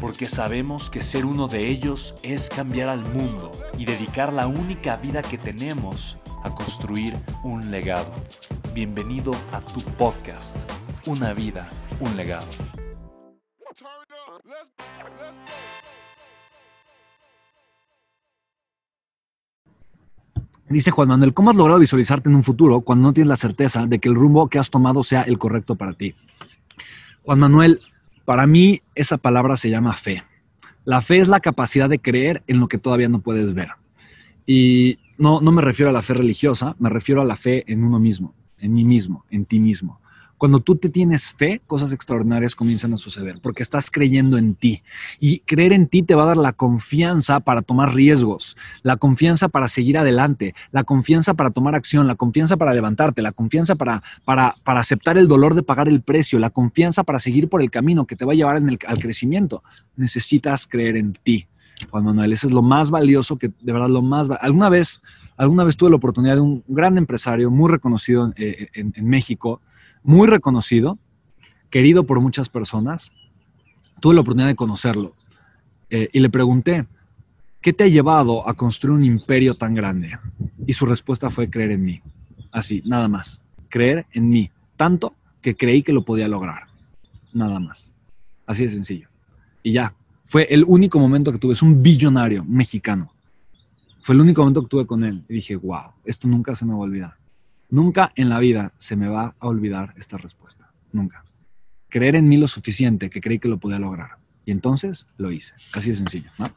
porque sabemos que ser uno de ellos es cambiar al mundo y dedicar la única vida que tenemos a construir un legado. Bienvenido a tu podcast, Una vida, un legado. Dice Juan Manuel, ¿cómo has logrado visualizarte en un futuro cuando no tienes la certeza de que el rumbo que has tomado sea el correcto para ti? Juan Manuel, para mí, esa palabra se llama fe. La fe es la capacidad de creer en lo que todavía no puedes ver. Y no, no me refiero a la fe religiosa, me refiero a la fe en uno mismo, en mí mismo, en ti mismo. Cuando tú te tienes fe, cosas extraordinarias comienzan a suceder porque estás creyendo en ti. Y creer en ti te va a dar la confianza para tomar riesgos, la confianza para seguir adelante, la confianza para tomar acción, la confianza para levantarte, la confianza para, para, para aceptar el dolor de pagar el precio, la confianza para seguir por el camino que te va a llevar al crecimiento. Necesitas creer en ti. Juan Manuel, eso es lo más valioso que, de verdad, lo más... Alguna vez, alguna vez tuve la oportunidad de un gran empresario muy reconocido en, en, en México, muy reconocido, querido por muchas personas. Tuve la oportunidad de conocerlo eh, y le pregunté, ¿qué te ha llevado a construir un imperio tan grande? Y su respuesta fue creer en mí. Así, nada más. Creer en mí. Tanto que creí que lo podía lograr. Nada más. Así de sencillo. Y ya. Fue el único momento que tuve. Es un billonario mexicano. Fue el único momento que tuve con él. Y dije, wow, esto nunca se me va a olvidar. Nunca en la vida se me va a olvidar esta respuesta. Nunca. Creer en mí lo suficiente que creí que lo podía lograr. Y entonces lo hice. Así de sencillo. ¿no?